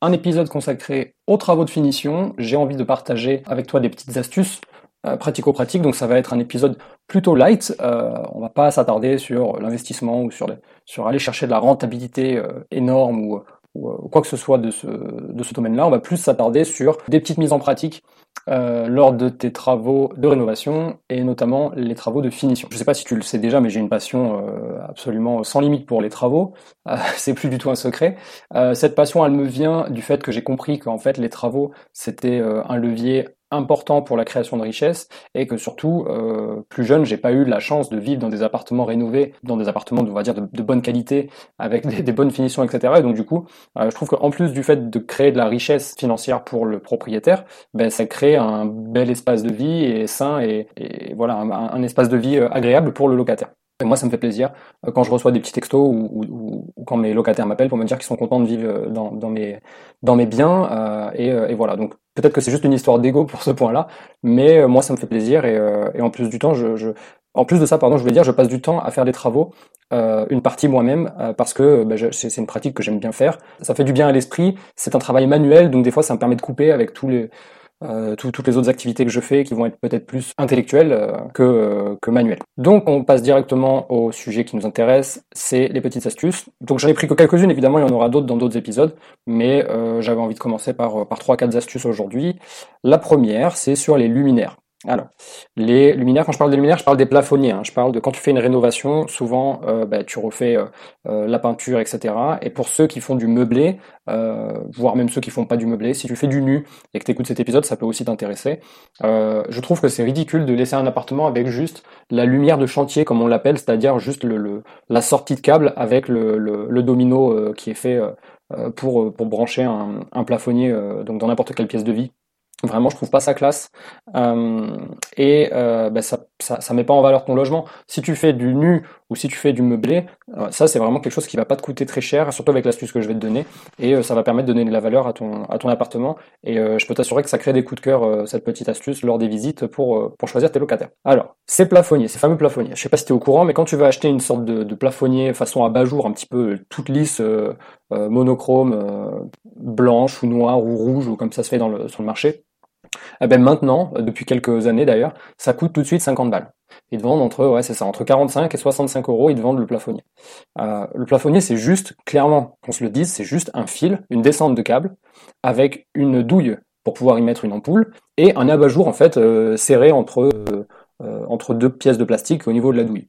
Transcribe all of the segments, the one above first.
un épisode consacré aux travaux de finition. J'ai envie de partager avec toi des petites astuces euh, pratico-pratiques, donc ça va être un épisode plutôt light. Euh, on va pas s'attarder sur l'investissement ou sur, aller chercher de la rentabilité euh, énorme ou, ou, quoi que ce soit de ce, de ce domaine-là. On va plus s'attarder sur des petites mises en pratique euh, lors de tes travaux de rénovation et notamment les travaux de finition. Je ne sais pas si tu le sais déjà, mais j'ai une passion euh, absolument sans limite pour les travaux. Euh, c'est plus du tout un secret. cette passion, elle me vient du fait que j'ai compris qu'en fait les travaux c'était un levier important pour la création de richesse et que surtout euh, plus jeune j'ai pas eu la chance de vivre dans des appartements rénovés dans des appartements on va dire de, bonne qualité avec des, bonnes finitions etc et donc du coup euh, je trouve qu'en plus du fait de créer de la richesse financière pour le propriétaire ben ça crée un bel espace de vie et sain et, voilà un, espace de vie euh, agréable pour le locataire et moi, ça me fait plaisir euh, quand je reçois des petits textos ou, quand mes locataires m'appellent pour me dire qu'ils sont contents de vivre dans, dans mes, dans mes biens. Euh, et, et, voilà, donc Peut-être que c'est juste une histoire d'ego pour ce point-là, mais euh, moi ça me fait plaisir et, euh, et en plus du temps, je, je, en plus de ça, pardon, je voulais dire, je passe du temps à faire des travaux, euh, une partie moi-même, euh, parce que bah, c'est une pratique que j'aime bien faire. Ça fait du bien à l'esprit. C'est un travail manuel, donc des fois ça me permet de couper avec tous les euh, toutes les autres activités que je fais qui vont être peut-être plus intellectuelles euh, que, euh, que manuelles. Donc on passe directement au sujet qui nous intéresse, c'est les petites astuces. Donc j'en ai pris que quelques-unes, évidemment il y en aura d'autres dans d'autres épisodes, mais j'avais envie de commencer par, par 3-4 astuces aujourd'hui. La première, c'est sur les luminaires. Alors, les luminaires, quand je parle des luminaires, je parle des plafonniers. Hein. Je parle de quand tu fais une rénovation, souvent euh, bah, tu refais euh, euh, la peinture, etc. Et pour ceux qui font du meublé, voire même ceux qui font pas du meublé, si tu fais du nu et que tu écoutes cet épisode, ça peut aussi t'intéresser. je trouve que c'est ridicule de laisser un appartement avec juste la lumière de chantier, comme on l'appelle, c'est-à-dire juste le, la sortie de câble avec le, le domino qui est fait pour, pour brancher un, un plafonnier donc dans n'importe quelle pièce de vie Vraiment, je trouve pas ça classe. Euh, et euh, bah, ça, ça, ça met pas en valeur ton logement. Si tu fais du nu ou si tu fais du meublé, euh, ça c'est vraiment quelque chose qui va pas te coûter très cher, surtout avec l'astuce que je vais te donner. Et euh, ça va permettre de donner de la valeur à ton, à ton appartement. Et euh, je peux t'assurer que ça crée des coups de cœur, cette petite astuce, lors des visites pour, pour choisir tes locataires. Alors, ces plafonniers, ces fameux plafonniers. Je sais pas si tu es au courant, mais quand tu veux acheter une sorte de, de plafonnier façon abat-jour, un petit peu toute lisse, monochrome, blanche ou noire ou rouge, ou comme ça se fait dans le, sur le marché, eh ben maintenant, euh, depuis quelques années d'ailleurs, ça coûte tout de suite 50 balles. Ils vendent entre, ouais, c'est ça, entre 45 et 65 euros, ils vendent le plafonnier. Euh, le plafonnier, c'est juste, clairement, qu'on se le dise, c'est juste un fil, une descente de câble, avec une douille pour pouvoir y mettre une ampoule, et un abat-jour, en fait, euh, serré entre, entre deux pièces de plastique au niveau de la douille.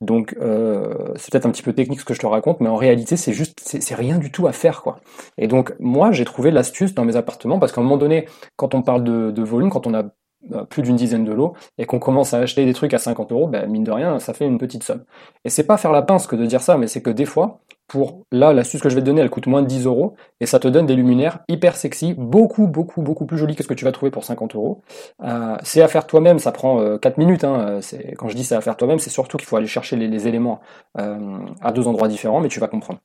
Donc euh, c'est peut-être un petit peu technique ce que je te raconte, mais en réalité c'est juste c'est rien du tout à faire quoi. Et donc moi j'ai trouvé l'astuce dans mes appartements parce qu'à un moment donné, quand on parle de, volume, quand on a euh, plus d'une dizaine de lots et qu'on commence à acheter des trucs à 50 euros, ben, mine de rien, ça fait une petite somme. Et c'est pas faire la pince que de dire ça, mais c'est que des fois, pour là, l'astuce que je vais te donner, elle coûte moins de 10 euros et ça te donne des luminaires hyper sexy, beaucoup, beaucoup, beaucoup plus jolis que ce que tu vas trouver pour 50 euros. Euh, c'est à faire toi-même, ça prend 4 euh, minutes. Hein, quand je dis c'est à faire toi-même, c'est surtout qu'il faut aller chercher les, éléments euh, à deux endroits différents, mais tu vas comprendre.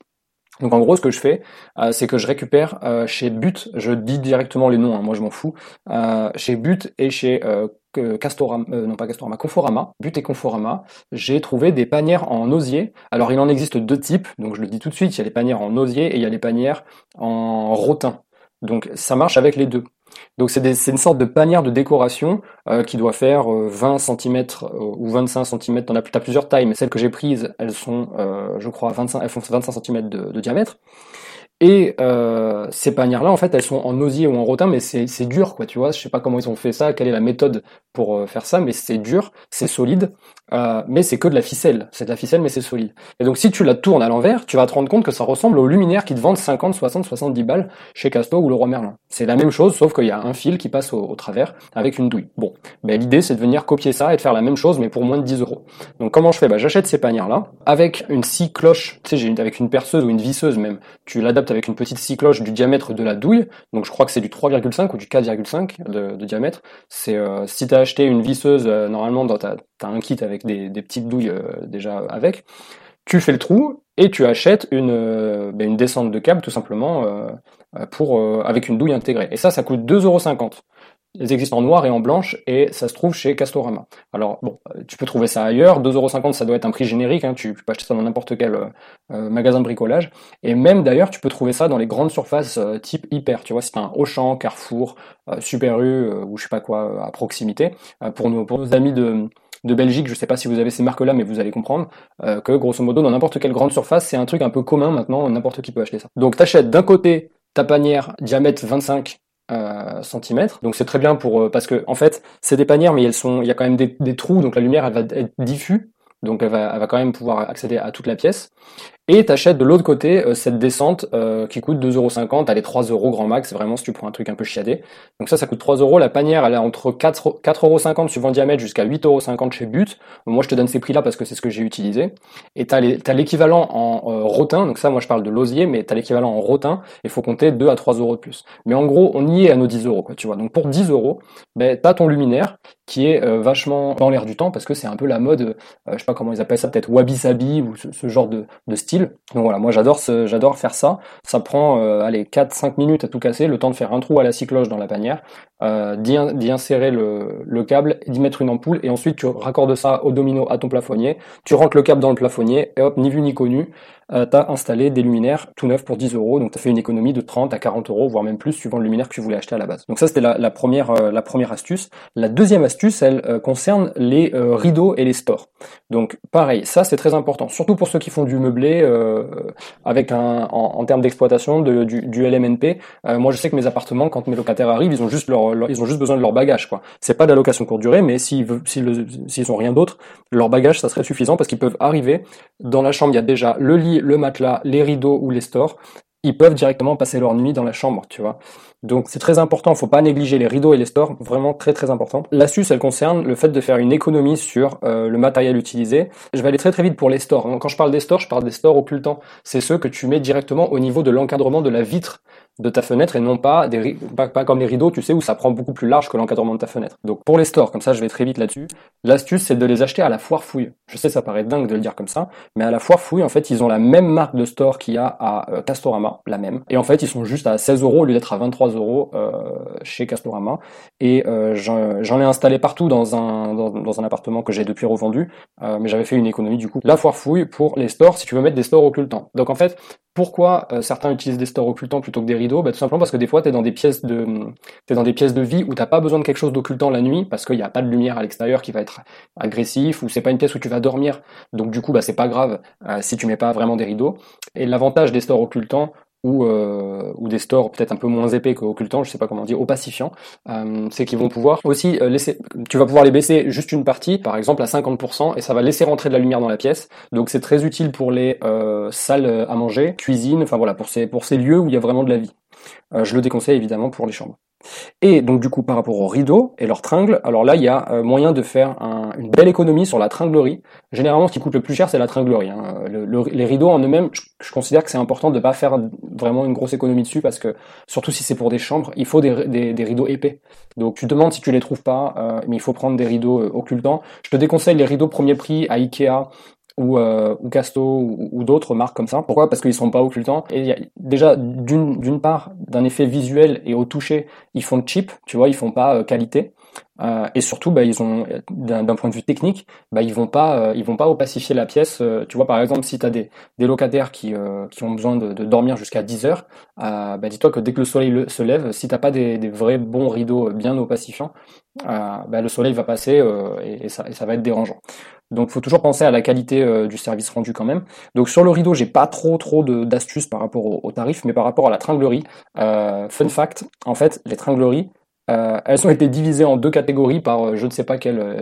Donc en gros, ce que je fais, c'est que je récupère chez But, je dis directement les noms, hein, moi je m'en fous, chez But et chez Castorama, euh, non pas Castorama, Conforama, But et Conforama, j'ai trouvé des panières en osier. Alors il en existe deux types, donc je le dis tout de suite, il y a les panières en osier et il y a les panières en rotin. Donc ça marche avec les deux. Donc c'est une sorte de panière de décoration euh, qui doit faire 20 euh, cm ou 25 cm. T'en as, as, plusieurs tailles, mais celles que j'ai prises, elles sont, je crois, 25, elles font 25 cm de diamètre. Et euh, ces panières-là, en fait, elles sont en osier ou en rotin, mais c'est dur, quoi, tu vois. Je sais pas comment ils ont fait ça, quelle est la méthode pour euh, faire ça, mais c'est dur, c'est solide, euh, mais c'est que de la ficelle. C'est de la ficelle, mais c'est solide. Et donc, si tu la tournes à l'envers, tu vas te rendre compte que ça ressemble aux luminaires qui te vendent 50, 60, 70 balles chez Casto ou le Roi Merlin. C'est la même chose, sauf qu'il y a un fil qui passe au, travers avec une douille. Bon, ben, l'idée, c'est de venir copier ça et de faire la même chose, mais pour moins de 10 euros. Donc, comment je fais? Ben, J'achète ces panières-là avec une scie cloche, tu sais, avec une perceuse ou une visseuse même. Tu l'adaptes avec une petite scie cloche du diamètre de la douille. Donc je crois que c'est du 3,5 ou du 4,5 de, de, diamètre. C'est euh, si t'as acheté une visseuse, euh, normalement dans ta t'as un kit avec des, des petites douilles déjà avec. Tu fais le trou et tu achètes une, ben, une descente de câble tout simplement pour avec une douille intégrée. Et ça, ça coûte 2,50€. Ils existent en noir et en blanche et ça se trouve chez Castorama. Alors bon, tu peux trouver ça ailleurs. 2,50€ ça doit être un prix générique. Hein. Tu, peux acheter ça dans n'importe quel euh, euh, magasin de bricolage. Et même d'ailleurs, tu peux trouver ça dans les grandes surfaces euh, type hyper. Tu vois, c'est un Auchan, Carrefour, Super U ou je sais pas quoi à proximité. pour nos pour nos amis de de Belgique, je sais pas si vous avez ces marques-là, mais vous allez comprendre que grosso modo dans n'importe quelle grande surface, c'est un truc un peu commun maintenant. N'importe qui peut acheter ça. Donc t'achètes d'un côté ta panière diamètre 25 euh, centimètres. Donc c'est très bien pour euh, parce que en fait c'est des panières mais elles sont il y a quand même des, des, trous donc la lumière elle va être diffuse donc elle va, elle va quand même pouvoir accéder à toute la pièce. Et t'achètes de l'autre côté euh, cette descente euh, qui coûte 2,50€, elle est 3€ grand max, vraiment si tu prends un truc un peu chiadé. Donc ça, ça coûte 3€, la panière elle est entre 4, 4,50€ suivant le diamètre jusqu'à 8,50€ chez But. Moi je te donne ces prix là parce que c'est ce que j'ai utilisé. Et t'as l'équivalent en euh, rotin, donc ça moi je parle de l'osier, mais t'as l'équivalent en rotin, il faut compter 2 à 3 euros de plus. Mais en gros on y est à nos 10 euros, quoi, tu vois. Donc pour 10 euros, ben, t'as ton luminaire qui est vachement dans l'air du temps parce que c'est un peu la mode, je sais pas comment ils appellent ça, peut-être wabi sabi ou ce, genre de style donc voilà, moi j'adore j'adore faire ça. Ça prend euh, allez 4-5 minutes à tout casser, le temps de faire un trou à la cycloche dans la panière, euh, d'y insérer le, le câble, d'y mettre une ampoule, et ensuite tu raccordes ça au domino à ton plafonnier, tu rentres le câble dans le plafonnier, et hop, ni vu ni connu, euh, tu as installé des luminaires tout neufs pour 10 euros, donc tu as fait une économie de 30 à 40 euros, voire même plus, suivant le luminaire que tu voulais acheter à la base. Donc ça c'était la, euh, première astuce. La deuxième astuce, elle concerne les rideaux et les stores. Donc pareil, ça c'est très important, surtout pour ceux qui font du meublé un, en, termes d'exploitation de, du, LMNP. moi je sais que mes appartements, quand mes locataires arrivent, ils ont juste besoin de leur bagage, quoi. C'est pas de la location courte durée, mais s'ils s'ils ont rien d'autre, leur bagage, ça serait suffisant parce qu'ils peuvent arriver dans la chambre. Il y a déjà le lit, le matelas, les rideaux ou les stores. Ils peuvent directement passer leur nuit dans la chambre, tu vois. Donc c'est très important, faut pas négliger les rideaux et les stores, vraiment très très important. L'astuce, elle concerne le fait de faire une économie sur euh, le matériel utilisé. Je vais aller très très vite pour les stores. Quand je parle des stores, je parle des stores occultants. C'est ceux que tu mets directement au niveau de l'encadrement de la vitre de ta fenêtre et non pas des pas, pas, comme les rideaux, tu sais, où ça prend beaucoup plus large que l'encadrement de ta fenêtre. Donc pour les stores, comme ça je vais très vite là-dessus, l'astuce c'est de les acheter à la foire fouille. Je sais ça paraît dingue de le dire comme ça, mais à la foire fouille, en fait, ils ont la même marque de store qu'il y a à euh, Castorama, la même. Et en fait, ils sont juste à 16 euros au lieu d'être à 23 euros euh, chez Castorama. Et euh, j'en ai installé partout dans un, appartement que j'ai depuis revendu, mais j'avais fait une économie du coup. La foire fouille pour les stores, si tu veux mettre des stores occultants. Donc en fait, pourquoi euh, certains utilisent des stores occultants plutôt que des rideaux? Bah, Tout simplement parce que des fois, tu dans des pièces de es dans des pièces de vie où t'as pas besoin de quelque chose d'occultant la nuit parce qu'il n'y a pas de lumière à l'extérieur qui va être agressif ou c'est pas une pièce où tu vas dormir. Donc du coup, bah, c'est pas grave euh, si tu mets pas vraiment des rideaux. Et l'avantage des stores occultants, ou, euh, ou des stores peut-être un peu moins épais qu'occultants, je sais pas comment dire, opacifiants, euh, c'est qu'ils vont pouvoir aussi euh, laisser, tu vas pouvoir les baisser juste une partie, par exemple à 50%, et ça va laisser rentrer de la lumière dans la pièce. Donc c'est très utile pour les euh, salles à manger, cuisine, enfin voilà, pour ces, pour ces lieux où il y a vraiment de la vie. Je le déconseille évidemment pour les chambres. Et donc du coup par rapport aux rideaux et leurs tringles, alors là il y a euh, moyen de faire une belle économie sur la tringlerie. Généralement ce qui coûte le plus cher c'est la tringlerie. Hein. les rideaux en eux-mêmes, je, considère que c'est important de ne pas faire vraiment une grosse économie dessus parce que surtout si c'est pour des chambres, il faut des, rideaux épais. Donc tu demandes si tu les trouves pas, euh, mais il faut prendre des rideaux euh, occultants. Je te déconseille les rideaux premier prix à Ikea ou, euh, ou Casto ou, d'autres marques comme ça. Pourquoi? Parce qu'ils sont pas occultants. Et y a, déjà, d'une part, d'un effet visuel et au toucher, ils font cheap, tu vois, ils font pas euh, qualité. Euh, et surtout, bah, ils ont, d'un point de vue technique, bah, ils vont pas, euh, ils vont pas opacifier la pièce. Euh, tu vois, par exemple, si tu as des, des locataires qui, qui ont besoin de, de dormir jusqu'à 10 heures, bah, dis-toi que dès que le soleil se lève, si t'as pas des, des, vrais bons rideaux bien opacifiants, bah, le soleil va passer et, et, ça, et ça va être dérangeant. Donc, faut toujours penser à la qualité du service rendu quand même. Donc, sur le rideau, j'ai pas trop trop d'astuces par rapport au, au, tarif, mais par rapport à la tringlerie, fun fact, en fait, les tringleries Euh, elles ont été divisées en deux catégories par euh, je ne sais pas quel, euh,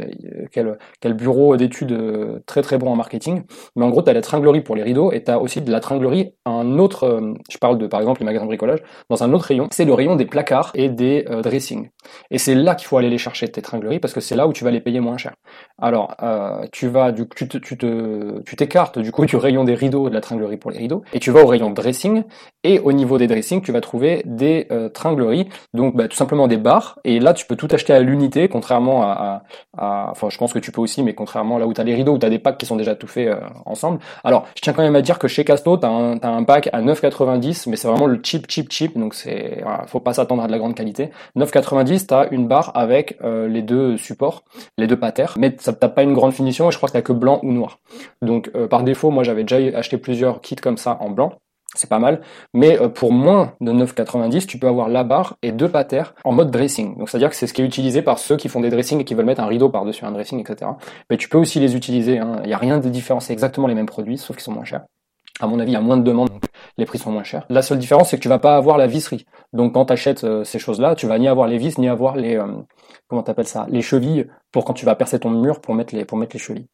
quel, quel bureau d'études très très bon en marketing. Mais en gros, tu as la tringlerie pour les rideaux et tu aussi de la tringlerie, un autre, je parle de par exemple les magasins de bricolage, dans un autre rayon, c'est le rayon des placards et des dressings. Et c'est là qu'il faut aller les chercher, tes tringleries, parce que c'est là où tu vas les payer moins cher. Alors, euh, tu vas, du, tu te, tu te, tu t'écartes du coup du rayon des rideaux, de la tringlerie pour les rideaux, et tu vas au rayon dressing, et au niveau des dressings, tu vas trouver des euh, tringleries, donc bah, tout simplement des barres, et là tu peux tout acheter à l'unité, contrairement à, à, enfin je pense que tu peux aussi, mais contrairement là où tu as les rideaux, où tu as des packs qui sont déjà tout faits euh, ensemble. Alors, je tiens quand même à dire que chez Casto, tu as, un, t'as un pack à 9,90, mais c'est vraiment le cheap, cheap, cheap, donc c'est, voilà, faut pas s'attendre à de la grande qualité. 9,90, tu as une barre avec euh, les deux supports, les deux patères, mais ça t'as pas une grande finition, et je crois que t'as que blanc ou noir. Donc euh, par défaut, moi j'avais déjà acheté plusieurs kits comme ça en blanc, c'est pas mal. Mais euh, pour moins de 9,90, tu peux avoir la barre et deux patères en mode dressing. Donc c'est-à-dire que c'est ce qui est utilisé par ceux qui font des dressings et qui veulent mettre un rideau par-dessus un dressing, etc. Mais tu peux aussi les utiliser. hein. Il n'y a rien de différent, c'est exactement les mêmes produits, sauf qu'ils sont moins chers. À mon avis, il y a moins de demandes, les prix sont moins chers. La seule différence, c'est que tu vas pas avoir la visserie. Donc quand tu achètes ces choses-là, tu vas ni avoir les vis, ni avoir les euh, comment t'appelles ça, les chevilles pour quand tu vas percer ton mur pour mettre les pour mettre les chevilles.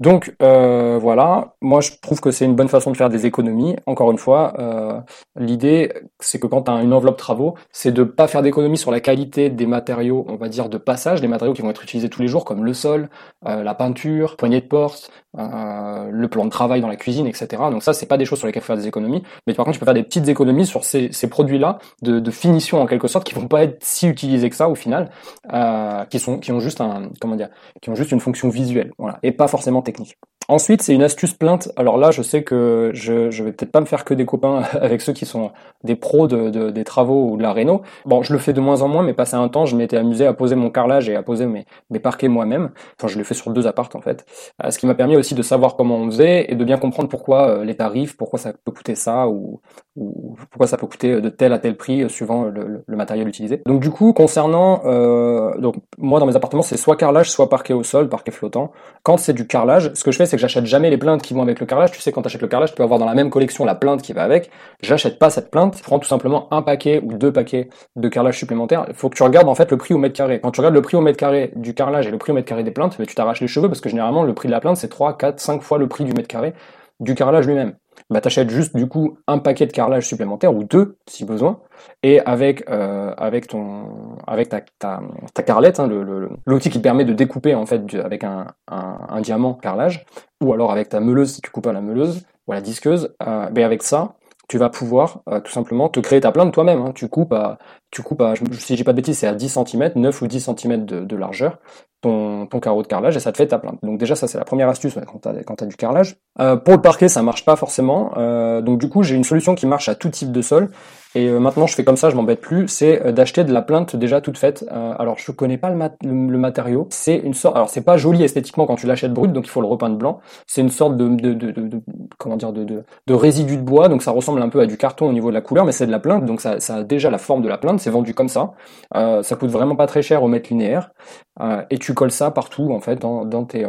Donc euh, voilà, moi je trouve que c'est une bonne façon de faire des économies. Encore une fois, euh, l'idée c'est que quand tu as une enveloppe travaux, c'est de pas faire d'économies sur la qualité des matériaux, on va dire de passage, des matériaux qui vont être utilisés tous les jours comme le sol, euh, la peinture, poignée de porte, euh, le plan de travail dans la cuisine, etc. Donc ça c'est pas des choses sur lesquelles faire des économies, mais par contre tu peux faire des petites économies sur ces, ces produits-là de, de, finition en quelque sorte qui vont pas être si utilisés que ça au final, euh, qui sont qui ont juste un comment dire, qui ont juste une fonction visuelle, voilà, et pas forcément technique. Ensuite, c'est une astuce plainte. Alors là, je sais que je, je vais peut-être pas me faire que des copains avec ceux qui sont des pros de, de, des travaux ou de la réno. Bon, je le fais de moins en moins, mais passé un temps, je m'étais amusé à poser mon carrelage et à poser mes, mes parquets moi-même. Enfin, je l'ai fait sur deux appartes en fait. Euh, ce qui m'a permis aussi de savoir comment on faisait et de bien comprendre pourquoi euh, les tarifs, pourquoi ça peut coûter ça ou, ou pourquoi ça peut coûter de tel à tel prix euh, suivant le, le, matériel utilisé. Donc du coup, concernant, euh, donc moi dans mes appartements, c'est soit carrelage, soit parquet au sol, parquet flottant. Quand c'est du carrelage, ce que je fais, c'est que j'achète jamais les plaintes qui vont avec le carrelage. Tu sais, quand tu achètes le carrelage, tu peux avoir dans la même collection la plainte qui va avec. J'achète pas cette plainte. Je prends tout simplement un paquet ou deux paquets de carrelage supplémentaire. Il faut que tu regardes en fait le prix au mètre carré. Quand tu regardes le prix au mètre carré du carrelage et le prix au mètre carré des plaintes, mais tu t'arraches les cheveux parce que généralement le prix de la plainte c'est 3, 4, 5 fois le prix du mètre carré du carrelage lui-même. Bah t'achètes juste du coup un paquet de carrelage supplémentaire ou deux si besoin et avec euh, avec ton avec ta ta, ta hein, l'outil qui permet de découper en fait avec un, un, diamant carrelage ou alors avec ta meuleuse si tu coupes à la meuleuse ou à la disqueuse euh, ben avec ça tu vas pouvoir euh, tout simplement te créer ta plainte toi-même. Hein. Tu coupes à, tu coupes à, si j'ai pas de bêtises, c'est à 10 cm, 9 ou 10 cm de largeur, ton, carreau de carrelage et ça te fait ta plainte. Donc déjà ça c'est la première astuce quand tu as, as, du carrelage. Euh, pour le parquet ça marche pas forcément, euh, donc du coup j'ai une solution qui marche à tout type de sol et euh, maintenant je fais comme ça, je m'embête plus, c'est euh, d'acheter de la plainte déjà toute faite. Euh, alors je connais pas le, mat le, matériau, c'est une sorte, alors c'est pas joli esthétiquement quand tu l'achètes brut, donc il faut le repeindre blanc. C'est une sorte de, de, de, de, comment dire de, résidu de bois, donc ça ressemble un peu à du carton au niveau de la couleur, mais c'est de la plainte, donc ça, ça, a déjà la forme de la plainte, c'est vendu comme ça. ça coûte vraiment pas très cher au mètre linéaire, et tu colles ça partout en fait dans, dans tes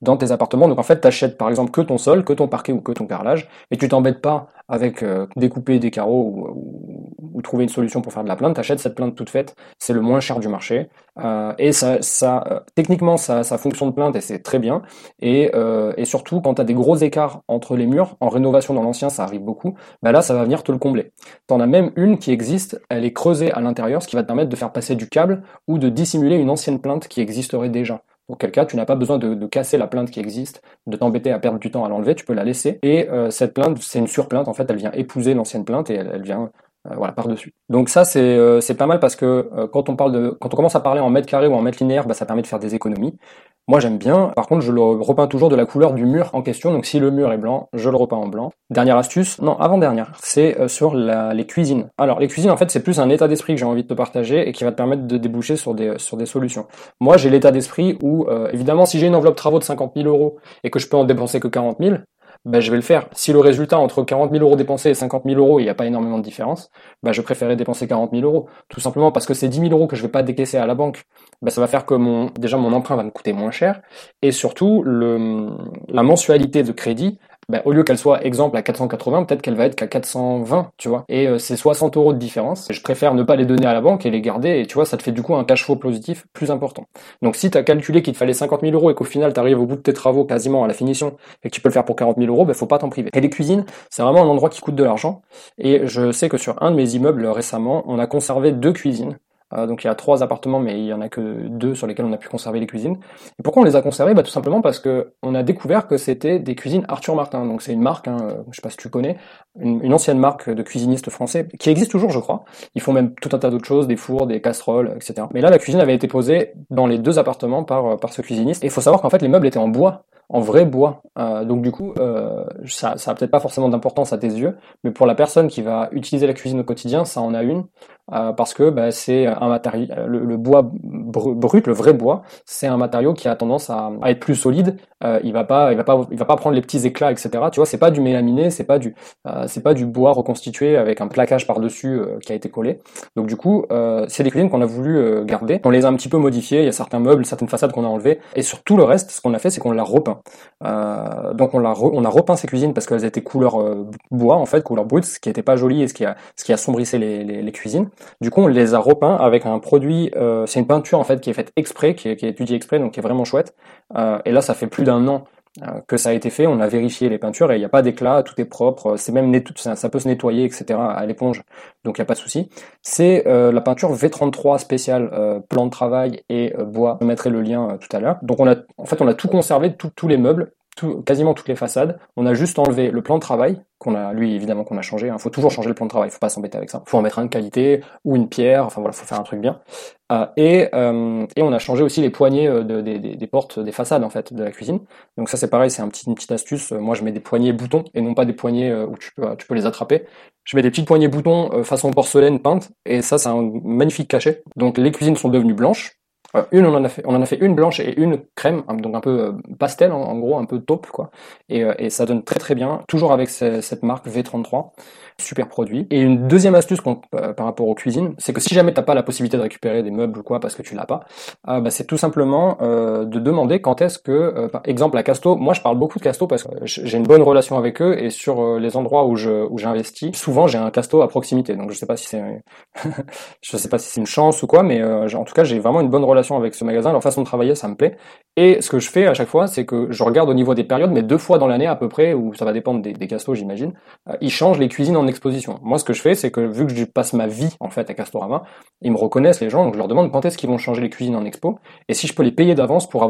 dans tes appartements. Donc en fait, tu achètes par exemple que ton sol, que ton parquet ou que ton carrelage, et tu t'embêtes pas avec euh, découper des carreaux ou, ou, ou, trouver une solution pour faire de la plainte. Tu cette plainte toute faite, c'est le moins cher du marché. Euh, et ça, ça euh, techniquement, ça, ça fonctionne de plainte et c'est très bien. Et, euh, surtout, quand tu as des gros écarts entre les murs, en rénovation dans l'ancien, ça arrive beaucoup, bah là, ça va venir te le combler. Tu en as même une qui existe, elle est creusée à l'intérieur, ce qui va te permettre de faire passer du câble ou de dissimuler une ancienne plainte qui existerait déjà. Auquel cas, tu n'as pas besoin de, casser la plainte qui existe, de t'embêter à perdre du temps à l'enlever, tu peux la laisser. Et euh, cette plainte, c'est une surplainte, en fait, elle vient épouser l'ancienne plainte et elle, vient euh, voilà par-dessus. Donc ça, c'est euh, pas mal parce que euh, quand on parle de, quand on commence à parler en mètre carré ou en mètre linéaire, bah, ça permet de faire des économies. Moi, j'aime bien. Par contre, je le repeins toujours de la couleur du mur en question. Donc, si le mur est blanc, je le repeins en blanc. Dernière astuce, non, avant-dernière, c'est euh, sur les cuisines. Alors, les cuisines, en fait, c'est plus un état d'esprit que j'ai envie de te partager et qui va te permettre de déboucher sur des, sur des solutions. Moi, j'ai l'état d'esprit où, euh, évidemment, si j'ai une enveloppe travaux de 50 000 euros et que je peux en dépenser que 40 000, ben, je vais le faire. Si le résultat entre 40 000 euros dépensés et 50 000 euros, il n'y a pas énormément de différence, ben, je préférerais dépenser 40 000 euros. Tout simplement parce que c'est 10 000 euros que je vais pas décaisser à la banque. Ben, ça va faire que mon, déjà mon emprunt va me coûter moins cher et surtout le, la mensualité de crédit ben, au lieu qu'elle soit exemple à 480, peut-être qu'elle va être qu'à 420, tu vois. Et euh, c'est 60 euros de différence. Je préfère ne pas les donner à la banque et les garder, et tu vois, ça te fait du coup un cash flow positif plus important. Donc si tu as calculé qu'il te fallait 50 000 euros et qu'au final tu arrives au bout de tes travaux quasiment à la finition et que tu peux le faire pour 40 000 euros, ben faut pas t'en priver. Et les cuisines, c'est vraiment un endroit qui coûte de l'argent. Et je sais que sur un de mes immeubles récemment, on a conservé deux cuisines donc il y a trois appartements, mais il y en a que deux sur lesquels on a pu conserver les cuisines. Et pourquoi on les a conservés? Bah, Tout simplement parce que on a découvert que c'était des cuisines Arthur Martin. Donc c'est une marque, hein, euh, je sais pas si tu connais, une, ancienne marque de cuisinistes français qui existe toujours, je crois. Ils font même tout un tas d'autres choses, des fours, des casseroles, etc. Mais là, la cuisine avait été posée dans les deux appartements par, euh, par ce cuisiniste. Et il faut savoir qu'en fait, les meubles étaient en bois en vrai bois. Euh, donc du coup, euh, ça, ça a peut-être pas forcément d'importance à tes yeux, mais pour la personne qui va utiliser la cuisine au quotidien, ça en a une, euh, parce que bah, c'est un matériau, le, bois brut, le vrai bois, c'est un matériau qui a tendance à, être plus solide. il va pas, il va pas, il va pas prendre les petits éclats, etc. Tu vois, c'est pas du mélaminé, c'est pas du, c'est pas du bois reconstitué avec un plaquage par dessus qui a été collé. Donc du coup, c'est des cuisines qu'on a voulu garder. On les a un petit peu modifiées. Il y a certains meubles, certaines façades qu'on a enlevées, et sur tout le reste, ce qu'on a fait, c'est qu'on l'a repeint. Euh, donc on, a on a repeint ces cuisines parce qu'elles étaient couleur euh, bois en fait, couleur brute, ce qui était pas joli et ce qui a ce qui assombrissait les, les, les, cuisines. Du coup on les a repeints avec un produit, euh, c'est une peinture en fait qui est faite exprès, qui est, qui est étudiée exprès, donc qui est vraiment chouette. et là ça fait plus d'un an euh, que ça a été fait, on a vérifié les peintures et il n'y a pas d'éclat, tout est propre, c'est même ça, ça, peut se nettoyer, etc. à l'éponge, donc il n'y a pas de souci. C'est euh, la peinture V33 spéciale euh, plan de travail et bois. Je mettrai le lien tout à l'heure. Donc on a, en fait, on a tout conservé, tous les meubles, quasiment toutes les façades. On a juste enlevé le plan de travail qu'on a, lui évidemment qu'on a changé. Il hein. faut toujours changer le plan de travail, faut pas s'embêter avec ça. Faut en mettre un de qualité ou une pierre. Enfin voilà, faut faire un truc bien. Euh, et, euh, et on a changé aussi les poignées euh, de, des, des, portes des façades en fait de la cuisine. Donc ça c'est pareil, c'est un petit, une petite astuce. Moi je mets des poignées boutons et non pas des poignées où tu peux, tu peux les attraper. Je mets des petites poignées boutons façon porcelaine peinte et ça c'est un magnifique cachet. Donc les cuisines sont devenues blanches euh, une, on en a fait, on en a fait une blanche et une crème, donc un peu euh, pastel en, gros, un peu taupe quoi. Et, euh, et, ça donne très très bien, toujours avec cette marque V33 super produit. Et une deuxième astuce euh, par rapport aux cuisines, c'est que si jamais t'as pas la possibilité de récupérer des meubles ou quoi parce que tu l'as pas, bah, c'est tout simplement de demander quand est-ce que, par exemple, la Casto, moi je parle beaucoup de Casto parce que j'ai une bonne relation avec eux et sur les endroits où je où j'investis, souvent j'ai un Casto à proximité. Donc je sais pas si c'est sais pas si c'est une chance ou quoi, mais en tout cas j'ai vraiment une bonne relation avec ce magasin. Leur façon de travailler, ça me plaît. Et ce que je fais à chaque fois, c'est que je regarde au niveau des périodes, mais deux fois dans l'année à peu près, ou ça va dépendre des, Castos, j'imagine. ils changent les cuisines en exposition. Moi, ce que je fais, c'est que vu que je passe ma vie en fait à Castorama, ils me reconnaissent les gens, donc je leur demande quand est-ce qu'ils vont changer les cuisines en expo et si je peux les payer d'avance pour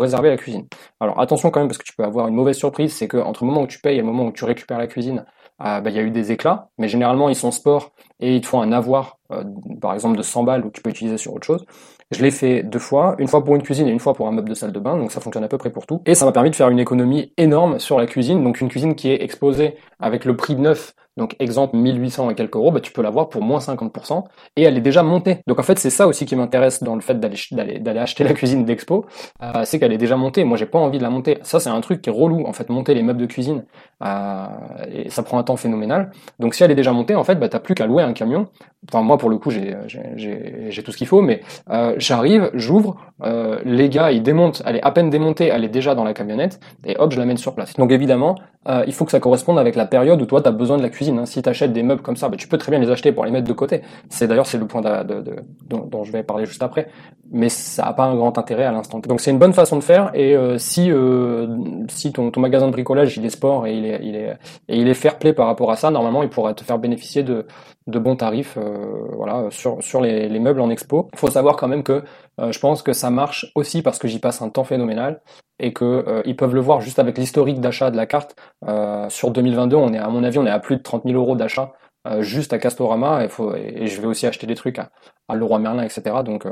réserver la cuisine. Alors attention quand même parce que tu peux avoir une mauvaise surprise, c'est que entre le moment où tu payes et le moment où tu récupères la cuisine, euh, bah, il y a eu des éclats, mais généralement ils sont sport et ils te font un avoir, euh, par exemple de 100 balles où tu peux utiliser sur autre chose. Je l'ai fait deux fois, une fois pour une cuisine et une fois pour un meuble de salle de bain, donc ça fonctionne à peu près pour tout. Et ça m'a permis de faire une économie énorme sur la cuisine, donc une cuisine qui est exposée avec le prix neuf donc exemple 1800 et quelques euros, bah, tu peux l'avoir pour moins 50% et elle est déjà montée. Donc en fait c'est ça aussi qui m'intéresse dans le fait d'aller acheter la cuisine d'expo, euh, c'est qu'elle est déjà montée. Moi j'ai pas envie de la monter. Ça c'est un truc qui est relou en fait monter les meubles de cuisine euh, et ça prend un temps phénoménal. Donc si elle est déjà montée en fait bah t'as plus qu'à louer un camion. Enfin moi pour le coup j'ai tout ce qu'il faut, mais euh, j'arrive, j'ouvre, euh, les gars ils démontent, elle est à peine démontée, elle est déjà dans la camionnette et hop je la mène sur place. Donc évidemment euh, il faut que ça corresponde avec la période où toi tu as besoin de la cuisine Hein. Si tu achètes des meubles comme ça, bah, tu peux très bien les acheter pour les mettre de côté. C'est d'ailleurs c'est le point de, dont, je vais parler juste après. Mais ça n'a pas un grand intérêt à l'instant. Donc c'est une bonne façon de faire. Et euh, si euh, si ton, ton, magasin de bricolage il est sport et il est il est et il est fair play par rapport à ça, normalement il pourrait te faire bénéficier de de bons tarifs euh, voilà sur sur les, les, meubles en expo. Il faut savoir quand même que je pense que ça marche aussi parce que j'y passe un temps phénoménal et que euh, ils peuvent le voir juste avec l'historique d'achat de la carte. Euh, sur 2022, on est à mon avis, on est à plus de 30 000 euros d'achat euh, juste à Castorama. Et, faut, et, je vais aussi acheter des trucs à, à Leroy Merlin, etc. Donc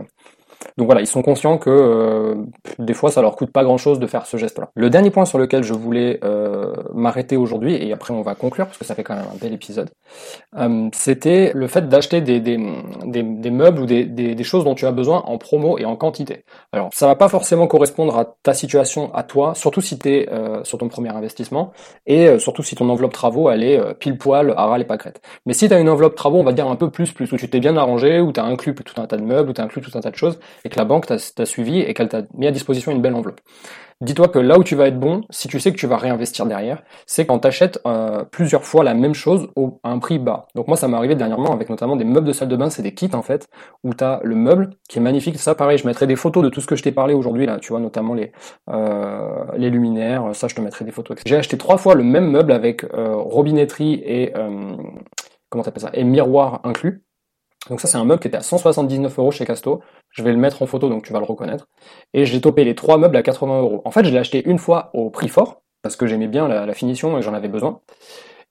donc voilà, ils sont conscients que euh, des fois ça leur coûte pas grand chose de faire ce geste-là. Le dernier point sur lequel je voulais euh, m'arrêter aujourd'hui, et après on va conclure parce que ça fait quand même un bel épisode, euh, c'était le fait d'acheter des, des, des, meubles ou des, des, choses dont tu as besoin en promo et en quantité. Alors ça va pas forcément correspondre à ta situation, à toi, surtout si tu es sur ton premier investissement et surtout si ton enveloppe travaux elle est pile poil à ras et pâquerettes. Mais si tu as une enveloppe travaux, on va dire un peu plus, plus où tu t'es bien arrangé, où tu as inclus tout un tas de meubles, où tu as inclus tout un tas de choses, que la banque t'a suivi et qu'elle t'a mis à disposition une belle enveloppe. Dis-toi que là où tu vas être bon, si tu sais que tu vas réinvestir derrière, c'est quand tu achètes euh, plusieurs fois la même chose à un prix bas. Donc moi, ça m'est arrivé dernièrement avec notamment des meubles de salle de bain, c'est des kits en fait, où tu as le meuble qui est magnifique. Ça, pareil, je mettrai des photos de tout ce que je t'ai parlé aujourd'hui là, tu vois, notamment les, euh, luminaires, ça, je te mettrai des photos. J'ai acheté trois fois le même meuble avec euh, robinetterie et comment t'appelles ça, et miroir inclus. Donc ça, c'est un meuble qui était à 179 euros chez Casto. Je vais le mettre en photo, donc tu vas le reconnaître. Et j'ai topé les trois meubles à 80 euros. En fait, je l'ai acheté une fois au prix fort, parce que j'aimais bien la, finition et j'en avais besoin.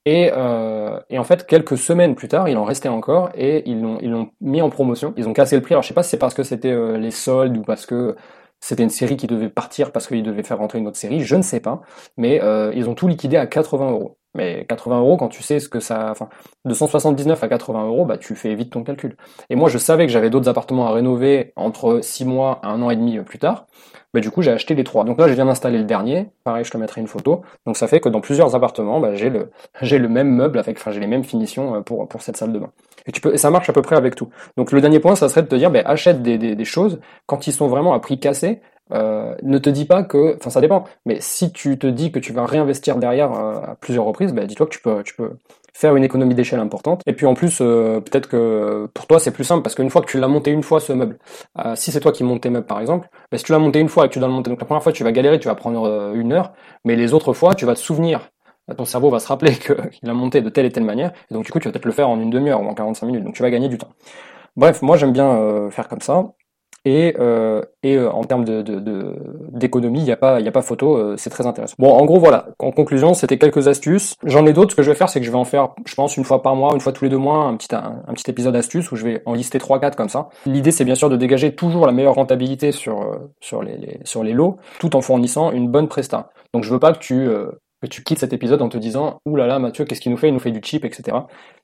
Et, euh, et, en fait, quelques semaines plus tard, il en restait encore et ils l'ont ils l'ont mis en promotion. Ils ont cassé le prix. Alors je sais pas si c'est parce que c'était euh, les soldes ou parce que c'était une série qui devait partir parce qu'ils devaient faire rentrer une autre série. Je ne sais pas, mais euh, ils ont tout liquidé à 80 euros. Mais 80 euros, quand tu sais ce que ça, enfin, de 179 à 80 euros, bah, tu fais vite ton calcul. Et moi, je savais que j'avais d'autres appartements à rénover entre 6 mois à un an et demi plus tard. Bah, du coup, j'ai acheté les trois. Donc là, je viens d'installer le dernier. Pareil, je te mettrai une photo. Donc ça fait que dans plusieurs appartements, bah, j'ai le, j'ai le même meuble avec, enfin, j'ai les mêmes finitions euh, pour, pour cette salle de bain. Et tu peux, ça marche à peu près avec tout. Donc le dernier point, ça serait de te dire, bah, achète des, des choses quand ils sont vraiment à prix cassé euh, ne te dis pas que, enfin ça dépend, mais si tu te dis que tu vas réinvestir derrière euh, à plusieurs reprises, bah, dis-toi que tu peux, tu peux faire une économie d'échelle importante. Et puis en plus, euh, peut-être que pour toi c'est plus simple parce qu'une fois que tu l'as monté une fois ce meuble, si c'est toi qui montes tes meubles par exemple, bah, si tu l'as monté une fois et que tu dois le monter, donc la première fois tu vas galérer, tu vas prendre une heure, mais les autres fois tu vas te souvenir ton cerveau va se rappeler qu'il a monté de telle et telle manière, et donc du coup tu vas peut-être le faire en une demi-heure ou en 45 minutes, donc tu vas gagner du temps. Bref, moi j'aime bien faire comme ça. Et, euh, et euh, en termes de, d'économie, il n'y a, pas, y a pas photo, euh, c'est très intéressant. Bon, en gros, voilà. En conclusion, c'était quelques astuces. J'en ai d'autres. Ce que je vais faire, c'est que je vais en faire, je pense, une fois par mois, une fois tous les deux mois, un petit, un, petit épisode astuce où je vais en lister trois, quatre comme ça. L'idée, c'est bien sûr de dégager toujours la meilleure rentabilité sur, sur, les, sur les lots, tout en fournissant une bonne presta. Donc, je veux pas que tu que tu quittes cet épisode en te disant ouh là là Mathieu qu'est-ce qu'il nous fait? Il nous fait du cheap etc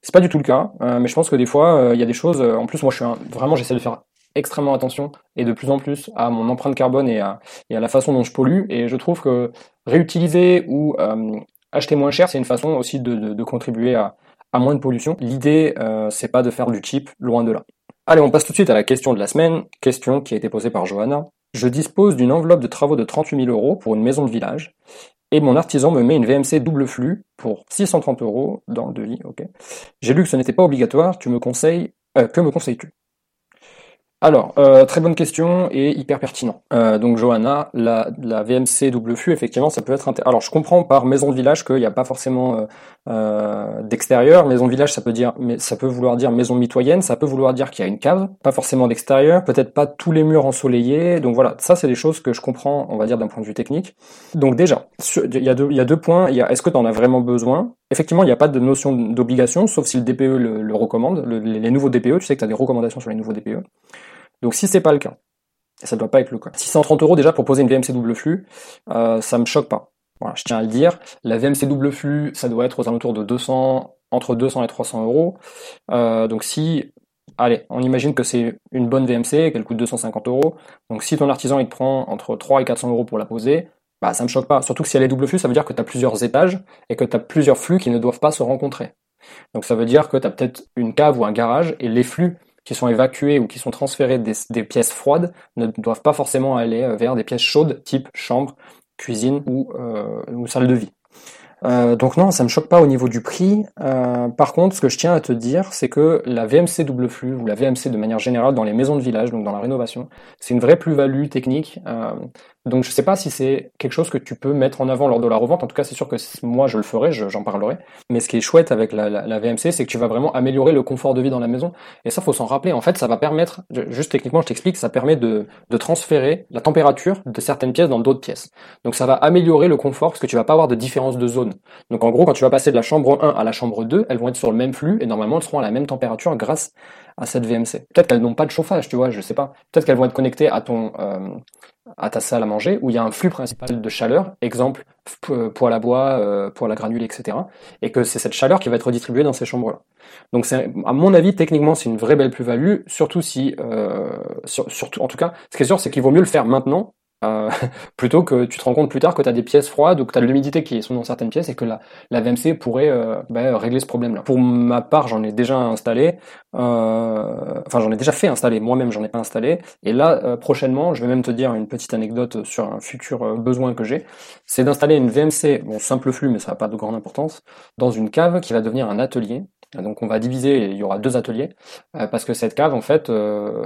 c'est pas du tout le cas mais je pense que des fois il y a des choses en plus moi je suis vraiment j'essaie de faire extrêmement attention et de plus en plus à mon empreinte carbone et à, la façon dont je pollue. Et je trouve que réutiliser ou euh, acheter moins cher, c'est une façon aussi de, contribuer à, moins de pollution. L'idée, euh, c'est pas de faire du cheap, loin de là. Allez, on passe tout de suite à la question de la semaine, question qui a été posée par Johanna. Je dispose d'une enveloppe de travaux de 38 000 euros pour une maison de village, et mon artisan me met une VMC double flux pour 630 euros dans le devis, ok. J'ai lu que ce n'était pas obligatoire, tu me conseilles, euh, que me conseilles-tu? Alors, euh, très bonne question et hyper pertinent. Euh, donc Johanna, la, VMC double flux, effectivement, ça peut être intéressant. Alors, je comprends par maison de village qu'il n'y a pas forcément euh, euh, d'extérieur. Maison de village, ça peut dire, mais ça peut vouloir dire maison mitoyenne, ça peut vouloir dire qu'il y a une cave, pas forcément d'extérieur, peut-être pas tous les murs ensoleillés. Donc voilà, ça c'est des choses que je comprends, on va dire d'un point de vue technique. Donc déjà, il y a deux, il y a deux points. Il y a, est-ce que tu as vraiment besoin? Effectivement, il n'y a pas de notion d'obligation, sauf si le DPE le, recommande. les nouveaux DPE, tu sais que tu as des recommandations sur les nouveaux DPE. Donc si c'est pas le cas, ça doit pas être le cas. 630 euros déjà pour poser une VMC double flux, euh, ça me choque pas. Voilà, je tiens à le dire. La VMC double flux, ça doit être aux alentours de 200, entre 200 et 300 euros. Euh, donc si, allez, on imagine que c'est une bonne VMC, qu'elle coûte 250 euros. Donc si ton artisan il te prend entre 3 et 400 euros pour la poser, bah ça me choque pas. Surtout que si elle est double flux, ça veut dire que tu as plusieurs étages et que tu as plusieurs flux qui ne doivent pas se rencontrer. Donc ça veut dire que tu peut-être une cave ou un garage et les flux qui sont évacués ou qui sont transférés des, pièces froides ne doivent pas forcément aller euh, vers des pièces chaudes type chambre, cuisine ou, euh, salle de vie. Euh, donc non, ça me choque pas au niveau du prix. par contre, ce que je tiens à te dire, c'est que la VMC double flux ou la VMC de manière générale dans les maisons de village, donc dans la rénovation, c'est une vraie plus-value technique. Donc je sais pas si c'est quelque chose que tu peux mettre en avant lors de la revente. En tout cas, c'est sûr que moi je le ferai, j'en parlerai. Mais ce qui est chouette avec la, VMC, c'est que tu vas vraiment améliorer le confort de vie dans la maison. Et ça, faut s'en rappeler. En fait, ça va permettre, juste techniquement, je t'explique, ça permet de, de transférer la température de certaines pièces dans d'autres pièces. Donc ça va améliorer le confort parce que tu vas pas avoir de différence de zone. Donc en gros, quand tu vas passer de la chambre 1 à la chambre 2, elles vont être sur le même flux et normalement elles seront à la même température grâce à cette VMC. Peut-être qu'elles n'ont pas de chauffage, tu vois, je sais pas. Peut-être qu'elles vont être connectées à ton euh, à ta salle à manger où il y a un flux principal de chaleur, exemple euh, poêle à bois, euh, poêle à granules, etc. Et que c'est cette chaleur qui va être redistribuée dans ces chambres-là. Donc c'est, à mon avis, techniquement, c'est une vraie belle plus-value, surtout si, euh, surtout, en tout cas, ce qui est sûr, c'est qu'il vaut mieux le faire maintenant euh, plutôt que tu te rends compte plus tard que tu as des pièces froides ou que tu as de l'humidité qui sont dans certaines pièces et que la, la VMC pourrait euh, bah, régler ce problème-là. Pour ma part, j'en ai déjà installé, euh, enfin j'en ai déjà fait installer, moi-même j'en ai pas installé, et là prochainement, je vais même te dire une petite anecdote sur un futur besoin que j'ai, c'est d'installer une VMC, bon simple flux mais ça n'a pas de grande importance, dans une cave qui va devenir un atelier donc on va diviser, il y aura deux ateliers, parce que cette cave, en fait,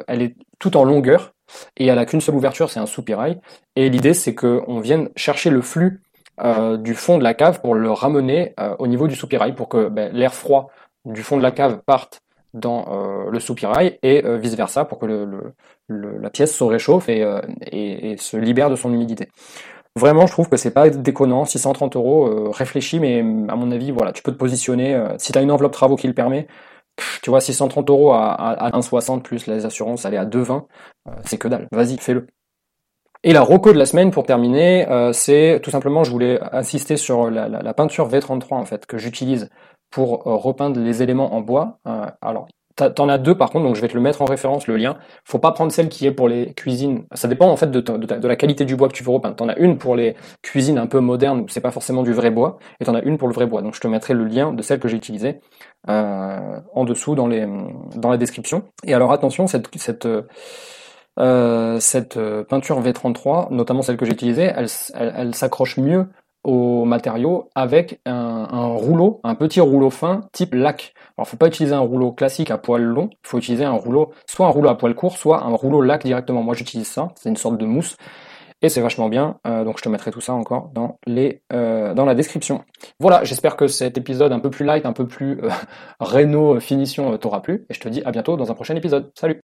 elle est tout en longueur, et elle a qu'une seule ouverture, c'est un soupirail. Et l'idée, c'est qu'on vienne chercher le flux euh, du fond de la cave pour le ramener euh, au niveau du soupirail, pour que ben, l'air froid du fond de la cave parte dans euh, le soupirail et vice versa pour que la pièce se réchauffe et, se libère de son humidité. Vraiment, je trouve que c'est pas déconnant, 630 euros, réfléchis, mais à mon avis, voilà, tu peux te positionner. si tu as une enveloppe travaux qui le permet, tu vois, 630 euros à, à, 1,60 plus les assurances, aller à 2,20, euh, c'est que dalle. Vas-y, fais-le. Et la roco de la semaine pour terminer, euh, c'est tout simplement, je voulais insister sur la, peinture V33 en fait que j'utilise pour euh, repeindre les éléments en bois. alors, T'en as deux par contre, donc je vais te le mettre en référence, le lien. Faut pas prendre celle qui est pour les cuisines. Ça dépend en fait de, la qualité du bois que tu veux repeindre. T'en as une pour les cuisines un peu modernes où c'est pas forcément du vrai bois, et t'en as une pour le vrai bois. Donc je te mettrai le lien de celle que j'ai utilisée euh, en dessous dans, les, dans la description. Et alors attention, cette, cette, euh, cette peinture V33, notamment celle que j'ai utilisée, elle s'accroche mieux aux matériaux avec un, rouleau, un petit rouleau fin type lac. Alors faut pas utiliser un rouleau classique à poil long, il faut utiliser un rouleau, soit un rouleau à poil court, soit un rouleau lac directement. Moi j'utilise ça, c'est une sorte de mousse et c'est vachement bien. Euh, donc je te mettrai tout ça encore dans les euh, dans la description. Voilà, j'espère que cet épisode un peu plus light, un peu plus euh, réno finition t'aura plu et je te dis à bientôt dans un prochain épisode. Salut